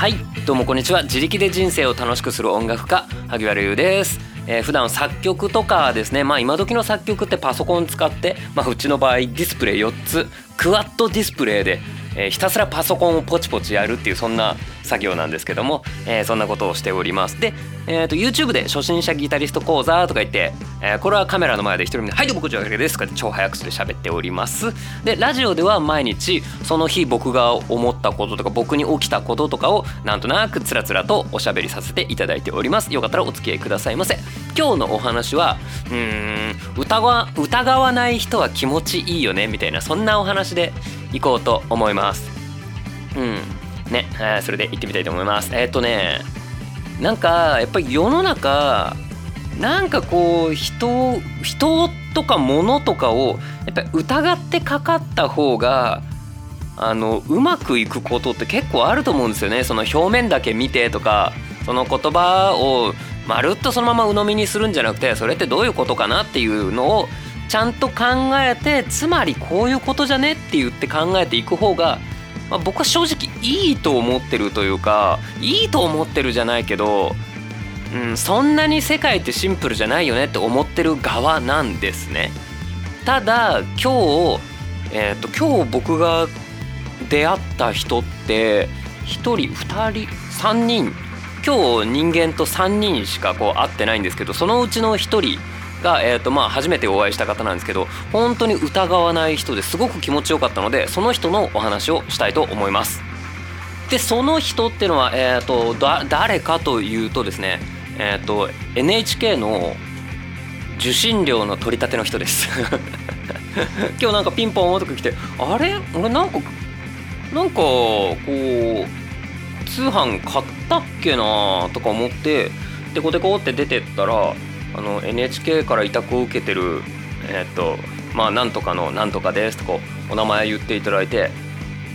はい。どうもこんにちは。自力で人生を楽しくする音楽家萩原優です。えー、普段作曲とかですね。まあ今時の作曲ってパソコン使って、まあ、うちの場合ディスプレイ4つクワッドディスプレイでえー、ひたすらパソコンをポチポチやるっていうそんな作業なんですけども、えー、そんなことをしております。で、えーと、YouTube で初心者ギタリスト講座とか言って、えー、これはカメラの前で一人で「はいどうもこちらです」とかって超早口で喋っております。でラジオでは毎日その日僕が思ったこととか僕に起きたこととかをなんとなくつらつらとおしゃべりさせていただいております。よかったらお付き合いくださいませ。今日のお話はうーん疑わ疑わない人は気持ちいいよねみたいなそんなお話でいこうと思います。うん。ね、えー、それで行ってみたいと思います。えー、とねなんかやっぱり世の中なんかこう人人とか物とかをやっぱり疑ってかかった方があのうまくいくことって結構あると思うんですよね。その表面だけ見てとかその言葉をまるっとそのまま鵜呑みにするんじゃなくてそれってどういうことかなっていうのをちゃんと考えてつまりこういうことじゃねって言って考えていく方が、まあ、僕は正直いいと思ってるというかいいと思ってるじゃないけど、うん、そんなに世界ってシンプルじゃないよねって思ってる側なんですね。ただ今日、えーと、今日僕が出会った人って1人2人3人今日人間と3人しかこう会ってないんですけどそのうちの1人が、えーとまあ、初めてお会いした方なんですけど本当に疑わない人ですごく気持ちよかったのでその人のお話をしたいと思います。でその人っていうのは、えーと、誰かというとですね、えーと、NHK の受信料の取り立ての人です 今日なんかピンポンとか来てあれ？俺なんかなんかこう通販買ったっけなとか思ってデコデコって出てったらあの NHK から委託を受けてるえっとまあなんとかのなんとかですとこお名前言っていただいて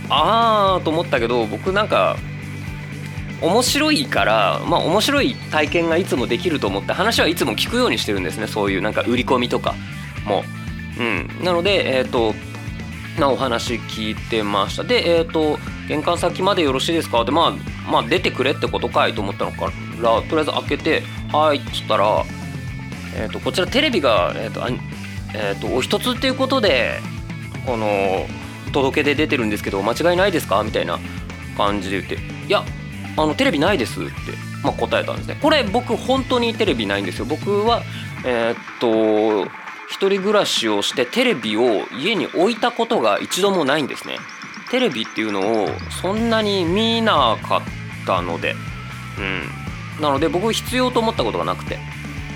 ああと思ったけど僕なんか面白いからまあ面白い体験がいつもできると思って話はいつも聞くようにしてるんですねそういうなんか売り込みとかも。うん、なのでえっ、ー、となお話聞いてました。でえっ、ー、と玄関先までよろしいですか？ってまあまあ出てくれってことかいと思ったのからとりあえず開けて「はい」っつったらえーと、こちらテレビが、えーとあえーと、お一つっていうことでこの届け出出てるんですけど間違いないですか？みたいな感じで言って「いやあのテレビないです」って、まあ、答えたんですね。これ僕本当にテレビないんですよ。僕はえっ、と一人暮らしをしてテレビを家に置いたことが一度もないんですね。テレビっていうのをそんなに見なかったのでうん。なので僕必要と思ったことがなくて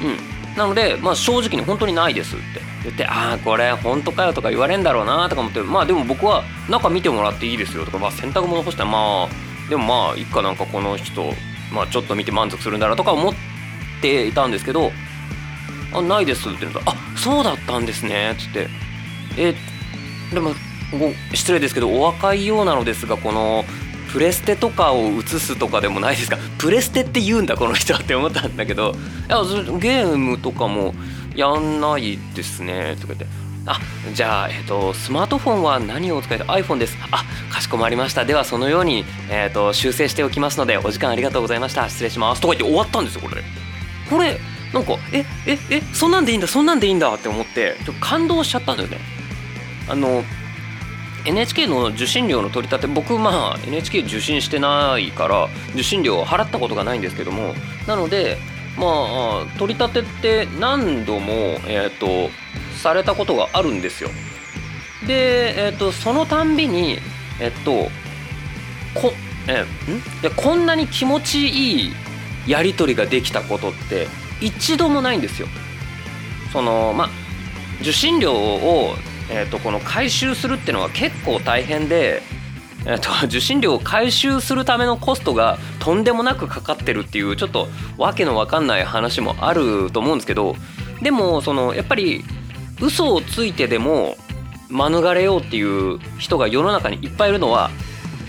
うん。なので、まあ、正直に本当にないですって。言ってああこれ本当かよとか言われんだろうなとか思ってまあでも僕は中見てもらっていいですよとか、まあ、洗濯物干したらまあでもまあいっかなんかこの人、まあ、ちょっと見て満足するんだなとか思っていたんですけど「あないです」って言うと「あそうだったんですね」っつって「えでも失礼ですけどお若いようなのですがこのプレステとかを映すとかでもないですか？プレステって言うんだこの人はって思ったんだけど。いやゲームとかもやんないですね。とか言って。あじゃあ、えーと、スマートフォンは何を使いで iPhone です。あかしこまりました。ではそのように、えーと、修正しておきますのでお時間ありがとうございました。失礼します。とか言って終わったんですよこれ。これなんかえええそんなんでいいんだそんなんでいいんだって思ってちょっと感動しちゃったんだよね。あの NHK の受信料の取り立て僕まあ NHK 受信してないから受信料を払ったことがないんですけどもなのでまあ取り立てって何度もえっ、ー、とされたことがあるんですよ。でえっ、ー、とそのたんびにえっ、ー、とこえん？でこんなに気持ちいいやり取りができたことって一度もないんですよ。そのまあ受信料をえーと、この回収するっていうのは結構大変で、えーと、受信料を回収するためのコストがとんでもなくかかってるっていうちょっとわけのわかんない話もあると思うんですけどでもそのやっぱり嘘をついてでも免れようっていう人が世の中にいっぱいいるのは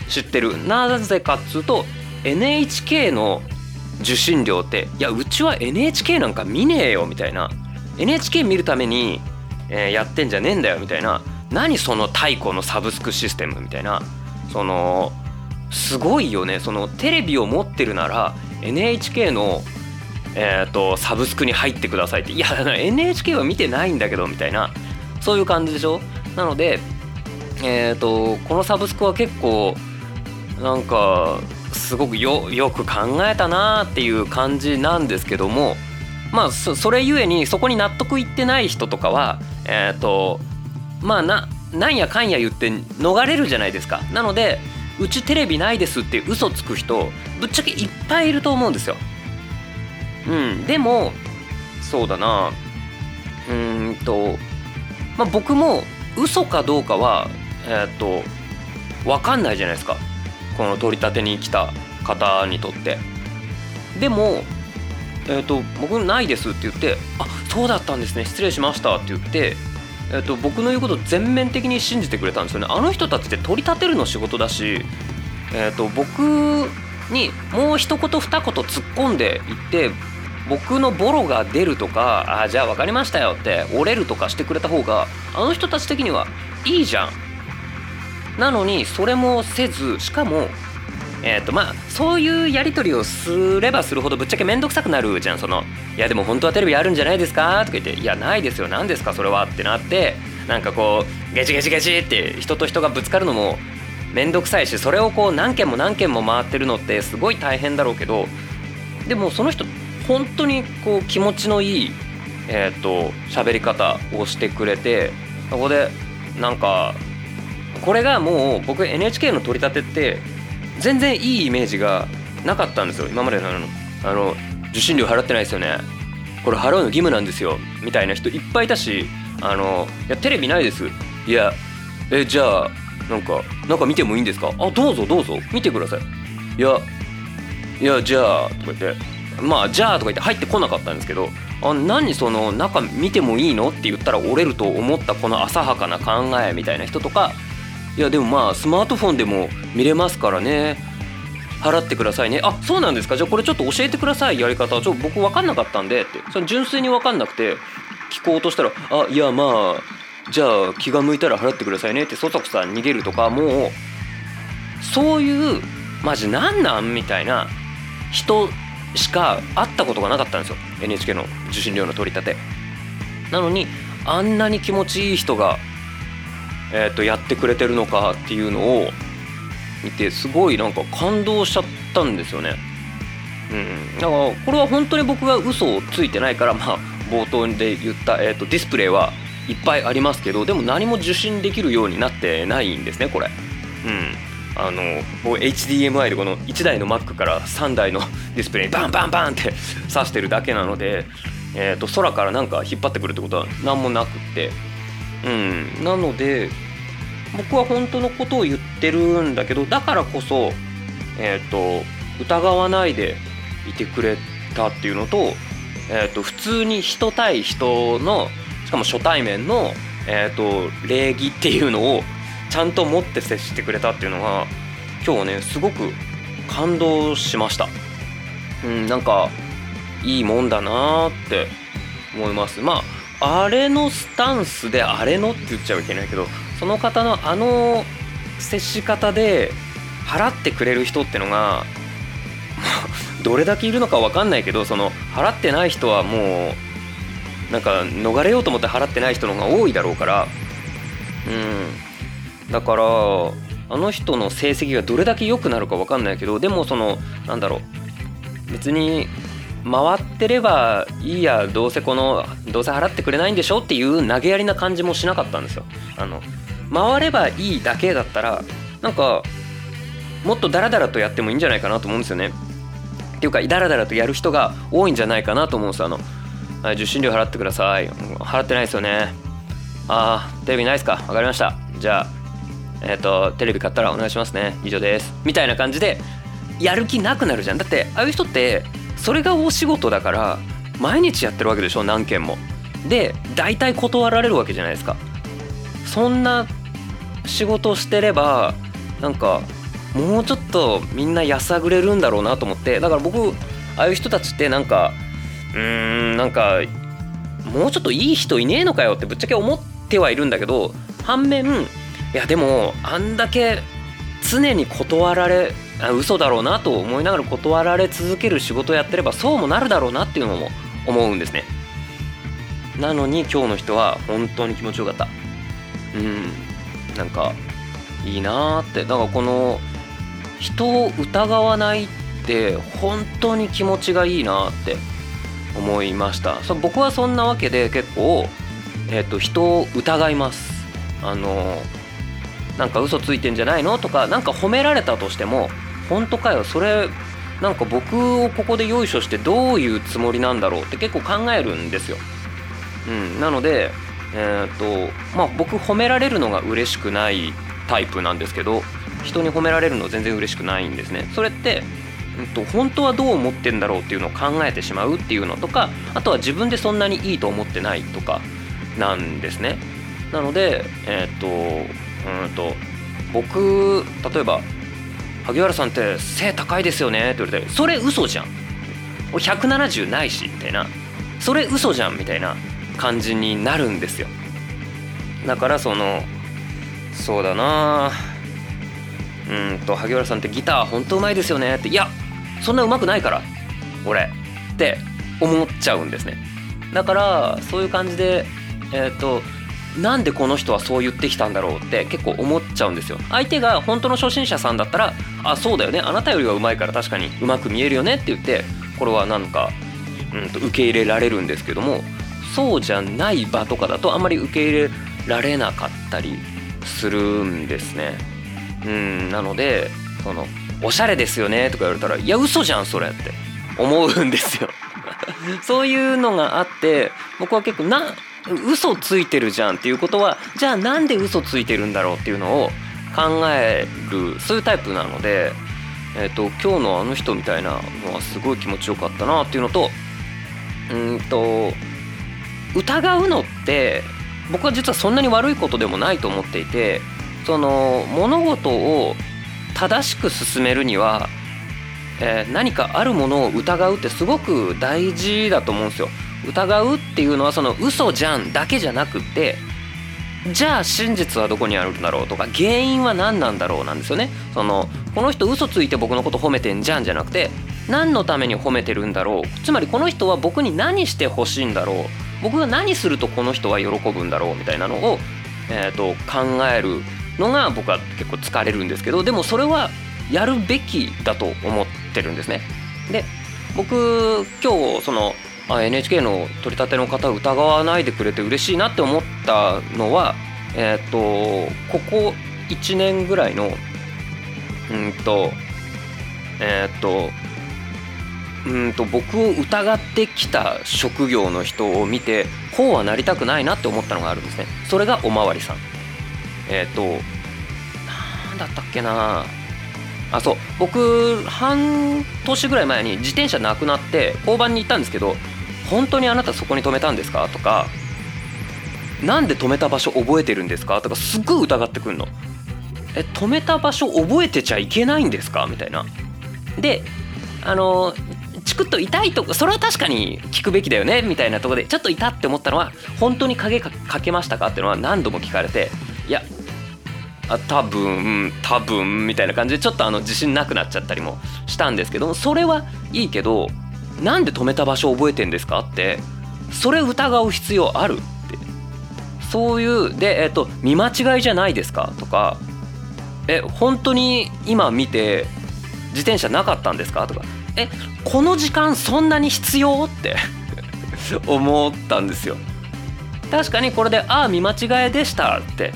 知ってる。なぜかっつうと NHK の受信料っていやうちは NHK なんか見ねえよみたいな。NHK 見るためにえー、やってんじゃねえんだよみたいな。何その太古のサブスクシステムみたいな。そのすごいよね。そのテレビを持ってるなら NHK のえーと、サブスクに入ってくださいって。いやだ NHK は見てないんだけどみたいな。そういう感じでしょ？なので、えーと、このサブスクは結構なんかすごくよよく考えたなっていう感じなんですけども。まあそれゆえにそこに納得いってない人とかはえっ、ー、とまあななんやかんや言って逃れるじゃないですか。なのでうちテレビないですって嘘つく人ぶっちゃけいっぱいいると思うんですよ。うんでもそうだな。うんとまあ僕も嘘かどうかはえっ、ー、と分かんないじゃないですか。この取り立てに来た方にとって。でもえーと、僕ないですって言って「あそうだったんですね失礼しました」って言って、えーと、僕の言うことを全面的に信じてくれたんですよね。あの人たちって取り立てるの仕事だし、えーと僕にもう一言二言突っ込んでいって僕のボロが出るとかあじゃあ分かりましたよって折れるとかしてくれた方があの人たち的にはいいじゃん。なのにそれもせずしかもえーとまあ、そういうやり取りをすればするほどぶっちゃけ面倒くさくなるじゃん。その「いやでも本当はテレビあるんじゃないですか?」とか言って「いやないですよ。何ですか？それは」ってなってなんかこうゲチゲチゲチって人と人がぶつかるのも面倒くさいしそれをこう何件も何件も回ってるのってすごい大変だろうけどでもその人本当にこう気持ちのいいえっ、ー、と喋り方をしてくれてそこでなんかこれがもう僕 NHK の取り立てって全然いいイメージがなかったんですよ今までのあの受信料払ってないですよね。これ払うの義務なんですよみたいな人いっぱいいたしあのいやテレビないです。いやえじゃあなんかなんか見てもいいんですか？あどうぞどうぞ。見てください。いやいやじゃあとか言って。まあじゃあとか言って入ってこなかったんですけどあ何その中見てもいいの？って言ったら折れると思ったこの浅はかな考えみたいな人とかいやでもまあスマートフォンでも見れますからね。払ってくださいね。あそうなんですか。じゃあこれちょっと教えてくださいやり方ちょっと。僕分かんなかったんでって。それ純粋に分かんなくて聞こうとしたらあいやまあじゃあ気が向いたら払ってくださいねって。そそくさん逃げるとかもうそういうマジなんなんみたいな人しか会ったことがなかったんですよ。NHK の受信料の取り立て。なのにあんなに気持ちいい人がえー、とやってくれてるのかっていうのを見てすごいなんか感動しちゃったんですよね。うん、だからこれは本当に僕が嘘をついてないからまあ冒頭で言った、えー、とディスプレイはいっぱいありますけどでも何も受信できるようになってないんですねこれ。うんあの HDMI でこの1台の Mac から3台のディスプレイにバンバンバンって挿してるだけなので、えー、と空からなんか引っ張ってくるってことは何もなくってうんなので僕は本当のことを言ってるんだけどだからこそえ、ー、と疑わないでいてくれたっていうのと,、えーと、普通に人対人のしかも初対面の、えーと、礼儀っていうのをちゃんと持って接してくれたっていうのが今日ねすごく感動しました。うん、なんかいいもんだなって思います。まああれのスタンスであれのって言っちゃいけないけどその方のあの接し方で払ってくれる人ってのが どれだけいるのか分かんないけどその払ってない人はもうなんか逃れようと思って払ってない人の方が多いだろうから。うん。だからあの人の成績がどれだけ良くなるか分かんないけどでもそのなんだろう。別に回ってればいいやどうせこのどうせ払ってくれないんでしょっていう投げやりな感じもしなかったんですよ。あの回ればいいだけだったらなんかもっとダラダラとやってもいいんじゃないかなと思うんですよね。っていうかダラダラとやる人が多いんじゃないかなと思うんですあの、受信料払ってください。払ってないですよね。ああテレビないですか。分かりました。じゃあえっ、ー、とテレビ買ったらお願いしますね。以上です。みたいな感じでやる気なくなるじゃん。だってああいう人ってそれがお仕事だから毎日やってるわけでしょ何件も。で大体断られるわけじゃないですか。そんな仕事してればなんかもうちょっとみんなやさぐれるんだろうなと思ってだから僕ああいう人たちってなんかうーんなんかもうちょっといい人いねえのかよってぶっちゃけ思ってはいるんだけど反面いやでもあんだけ常に断られあ嘘だろうなと思いながら断られ続ける仕事をやってればそうもなるだろうなっていうのも思うんですね。なのに今日の人は本当に気持ちよかった。うんなんかいいなーって。だからこの人を疑わないって本当に気持ちがいいなって思いました。そ僕はそんなわけで結構、えーと、人を疑います。あのなんか嘘ついてんじゃないの？とか何か褒められたとしても本当かよ？それなんか僕をここでよいしょしてどういうつもりなんだろう？って結構考えるんですよ。うん、なので、えーとまあ、僕褒められるのが嬉しくないタイプなんですけど人に褒められるの全然嬉しくないんですね。それってうんと、本当はどう思ってんだろうっていうのを考えてしまうっていうのとかあとは自分でそんなにいいと思ってないとかなんですね。なので、えっ、とうんと僕例えば「萩原さんって背高いですよね」って言われて「それ嘘じゃん」「170ないし」みたいな「それ嘘じゃん」みたいな感じになるんですよ。だからそのそうだな。うんと萩原さんってギター本当うまいですよねって。いやそんなうまくないから俺って思っちゃうんですね。だからそういう感じでえっ、ー、となんでこの人はそう言ってきたんだろうって結構思っちゃうんですよ。相手が本当の初心者さんだったらあそうだよね。あなたよりはうまいから確かにうまく見えるよねって言ってこれはなんか、うん、と受け入れられるんですけどもそうじゃない場とかだとあんまり受け入れられなかったりするんですね。うんなのでそのおしゃれですよねとか言われたらいや嘘じゃんそれって思うんですよ。そういうのがあって僕は結構な嘘ついてるじゃんっていうことはじゃあなんで嘘ついてるんだろうっていうのを考えるそういうタイプなので、えーと、今日のあの人みたいなのはすごい気持ちよかったなっていうのとうんと疑うのって僕は実はそんなに悪いことでもないと思っていてその物事を正しく進めるには、えー、何かあるものを疑うってすごく大事だと思うんですよ。疑うっていうのはその嘘じゃんだけじゃなくてじゃあ真実はどこにあるんだろうとか原因は何なんだろうなんですよね。そのこの人嘘ついて僕のこと褒めてんじゃんじゃなくて何のために褒めてるんだろうつまりこの人は僕に何してほしいんだろう僕が何するとこの人は喜ぶんだろうみたいなのを、えーと考えるのが僕は結構疲れるんですけどでもそれはやるべきだと思ってるんですね。で僕今日そのあ NHK の取り立ての方を疑わないでくれて嬉しいなって思ったのはえっ、ー、とここ1年ぐらいのうんとえっ、ー、とうんと僕を疑ってきた職業の人を見てこうはなりたくないなって思ったのがあるんですね。それがおまわりさん。えっ、ー、となんだったっけな。あそう。僕半年ぐらい前に自転車なくなって交番に行ったんですけど本当にあなたそこに止めたんですか？とかなんで止めた場所覚えてるんですか？とかすっごい疑ってくんの。え止めた場所覚えてちゃいけないんですか？みたいな。であのチクッと痛いとこそれは確かに聞くべきだよね？みたいなとこでちょっと痛って思ったのは本当に影かけましたか？っていうのは何度も聞かれていやあ多分多分みたいな感じでちょっとあの自信なくなっちゃったりもしたんですけどそれはいいけどなんで止めた場所覚えてんですか？ってそれ疑う必要あるって。そういうで、えっと、見間違いじゃないですか？とかえ本当に今見て自転車なかったんですか？とかえこの時間そんなに必要？って 思ったんですよ。確かにこれで「ああ見間違いでした」って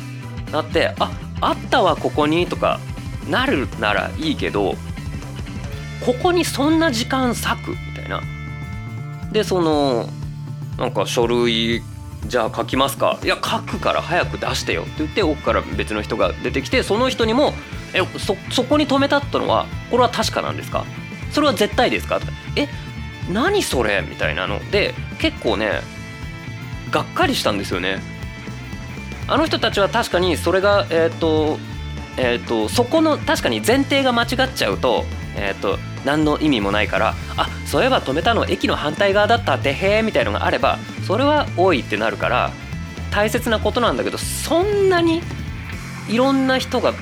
なって「ああったわここにとかなるならいいけどここにそんな時間割く。でそのなんか書類じゃあ書きますか？いや書くから早く出してよって言って奥から別の人が出てきてその人にも「えそそこに止めたったのはこれは確かなんですか？それは絶対ですか?」とか「え何それ?」みたいなので結構ねがっかりしたんですよねあの人たちは確かにそれがえっ、ー、とえーと、そこの確かに前提が間違っちゃうと,、えーと、何の意味もないからあそういえば止めたの駅の反対側だったってへえみたいのがあればそれは多いってなるから大切なことなんだけどそんなにいろんな人が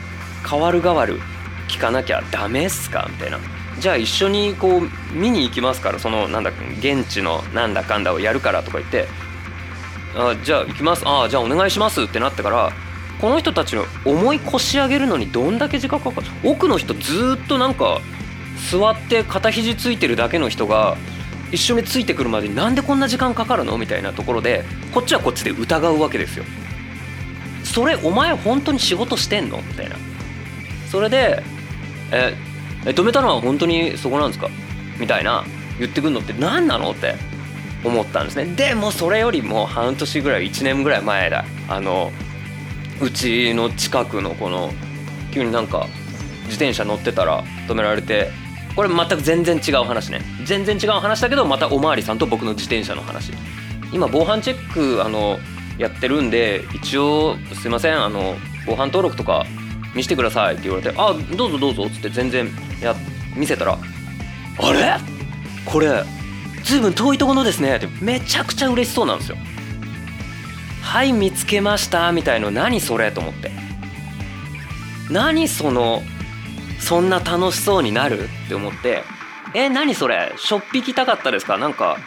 変わる変わる聞かなきゃダメっすか？みたいな。じゃあ一緒にこう見に行きますからそのなんだ現地のなんだかんだをやるからとか言ってあじゃあ行きます。あじゃあお願いしますってなってからこの人たちの思い越し上げるのにどんだけ時間かかる奥の人ずっとなんか座って肩肘ついてるだけの人が一緒についてくるまでになんでこんな時間かかるのみたいなところでこっちはこっちで疑うわけですよ。それお前本当に仕事してんのみたいな。それでええ止めたのは本当にそこなんですか？みたいな言ってくるのって何なのって思ったんですねでもそれよりも半年ぐらい1年ぐらい前だあのうちの近くのこの急になんか自転車乗ってたら止められてこれ全く全然違う話ね。全然違う話だけどまたおまわりさんと僕の自転車の話。今防犯チェックあのやってるんで一応すいませんあの防犯登録とか見せてくださいって言われて「あどうぞどうぞ」っつって全然や見せたら「あれ？これずいぶん遠いところですね」ってめちゃくちゃ嬉しそうなんですよ。はい見つけましたみたいの何それ？と思って。何そのそんな楽しそうになる？って思って。え何それ？しょっぴきたかったですか？なんか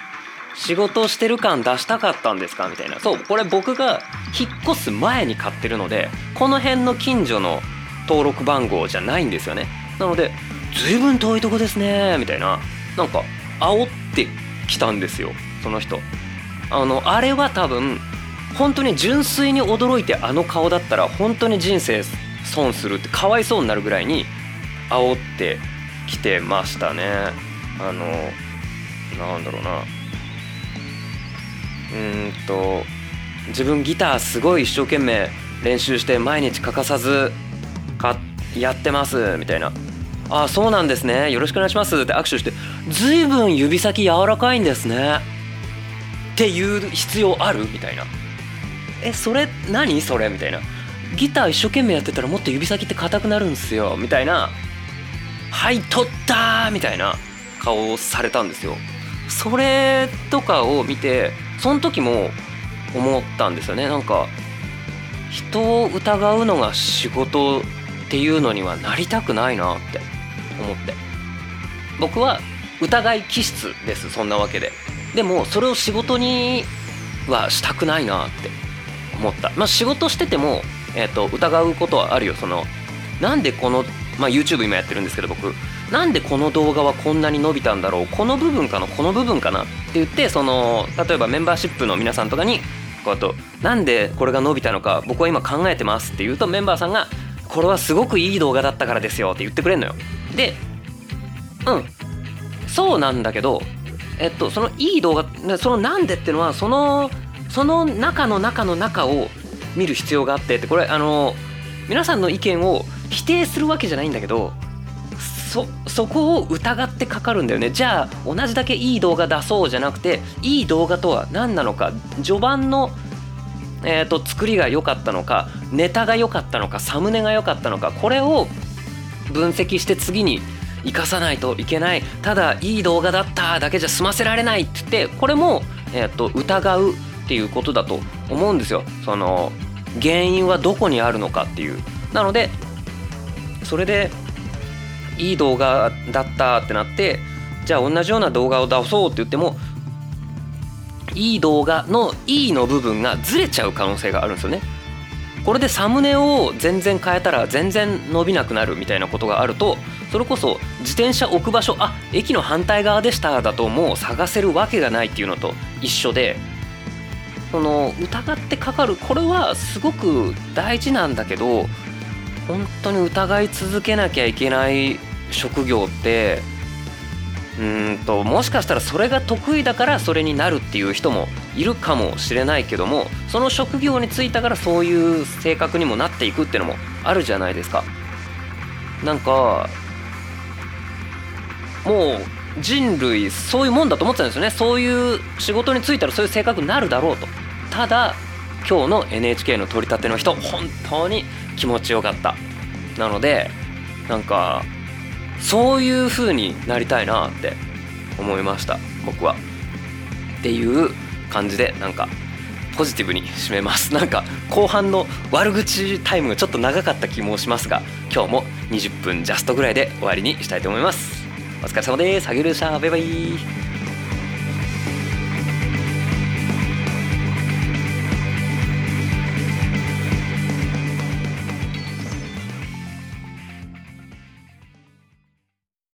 仕事してる感出したかったんですか？みたいな。そうこれ僕が引っ越す前に買ってるのでこの辺の近所の登録番号じゃないんですよね。なので随分遠いとこですね。みたいな。なんか煽ってきたんですよ。その人。あのあれは多分本当に純粋に驚いてあの顔だったら本当に人生損するってかわいそうになるぐらいに煽ってきてましたね。あのなんだろうな。うんと自分ギターすごい一生懸命練習して毎日欠かさずかやってますみたいな「あそうなんですね。よろしくお願いします」って握手して「ずいぶん指先柔らかいんですね」っていう必要ある？みたいな「えそれ何それ?」みたいな「ギター一生懸命やってたらもっと指先って硬くなるんすよ」みたいな「はい取った!」みたいな顔をされたんですよ。それとかを見てその時も思ったんですよねなんか人を疑うのが仕事っていうのにはなりたくないなって思って僕は疑い気質ですそんなわけででもそれを仕事にはしたくないなって思ったまあ仕事してても、えーと、疑うことはあるよそのなんでこの、まあ、YouTube 今やってるんですけど僕なんでこの動画はこんなに伸びたんだろう？この部分かな？この部分かな？って言ってその例えばメンバーシップの皆さんとかにこうやとなんでこれが伸びたのか僕は今考えてますって言うとメンバーさんがこれはすごくいい動画だったからですよって言ってくれるのよ。でうん。そうなんだけどえっとそのいい動画そのなんでってのはそのその中の中の中を見る必要があってってこれあの皆さんの意見を否定するわけじゃないんだけどそそこを疑ってかかるんだよね。じゃあ同じだけいい動画出そうじゃなくていい動画とは何なのか序盤の、えーと、作りが良かったのかネタが良かったのかサムネが良かったのかこれを分析して次に生かさないといけない。ただいい動画だっただけじゃ済ませられないって言ってこれも、えーと疑うっていうことだと思うんですよ。その原因はどこにあるのかっていう。なのでそれでいい動画だったってなってじゃあ同じような動画を出そうって言ってもいい動画の「いい」の部分がずれちゃう可能性があるんですよね。これでサムネを全然変えたら全然伸びなくなるみたいなことがあるとそれこそ自転車置く場所あ駅の反対側でしただともう探せるわけがないっていうのと一緒でその疑ってかかるこれはすごく大事なんだけど本当に疑い続けなきゃいけない職業ってうんともしかしたらそれが得意だからそれになるっていう人もいるかもしれないけどもその職業に就いたからそういう性格にもなっていくっていうのもあるじゃないですか。なんかもう人類そういうもんだと思ってたんですよね。そういう仕事に就いたらそういう性格になるだろうと。ただ今日の NHK の取り立ての人本当に気持ちよかった。なのでなんかそういう風になりたいなって思いました僕は。っていう感じでなんかポジティブに締めます。なんか後半の悪口タイムがちょっと長かった気もしますが今日も20分ジャストぐらいで終わりにしたいと思います。お疲れ様です。ハゲルでした。バイバイ。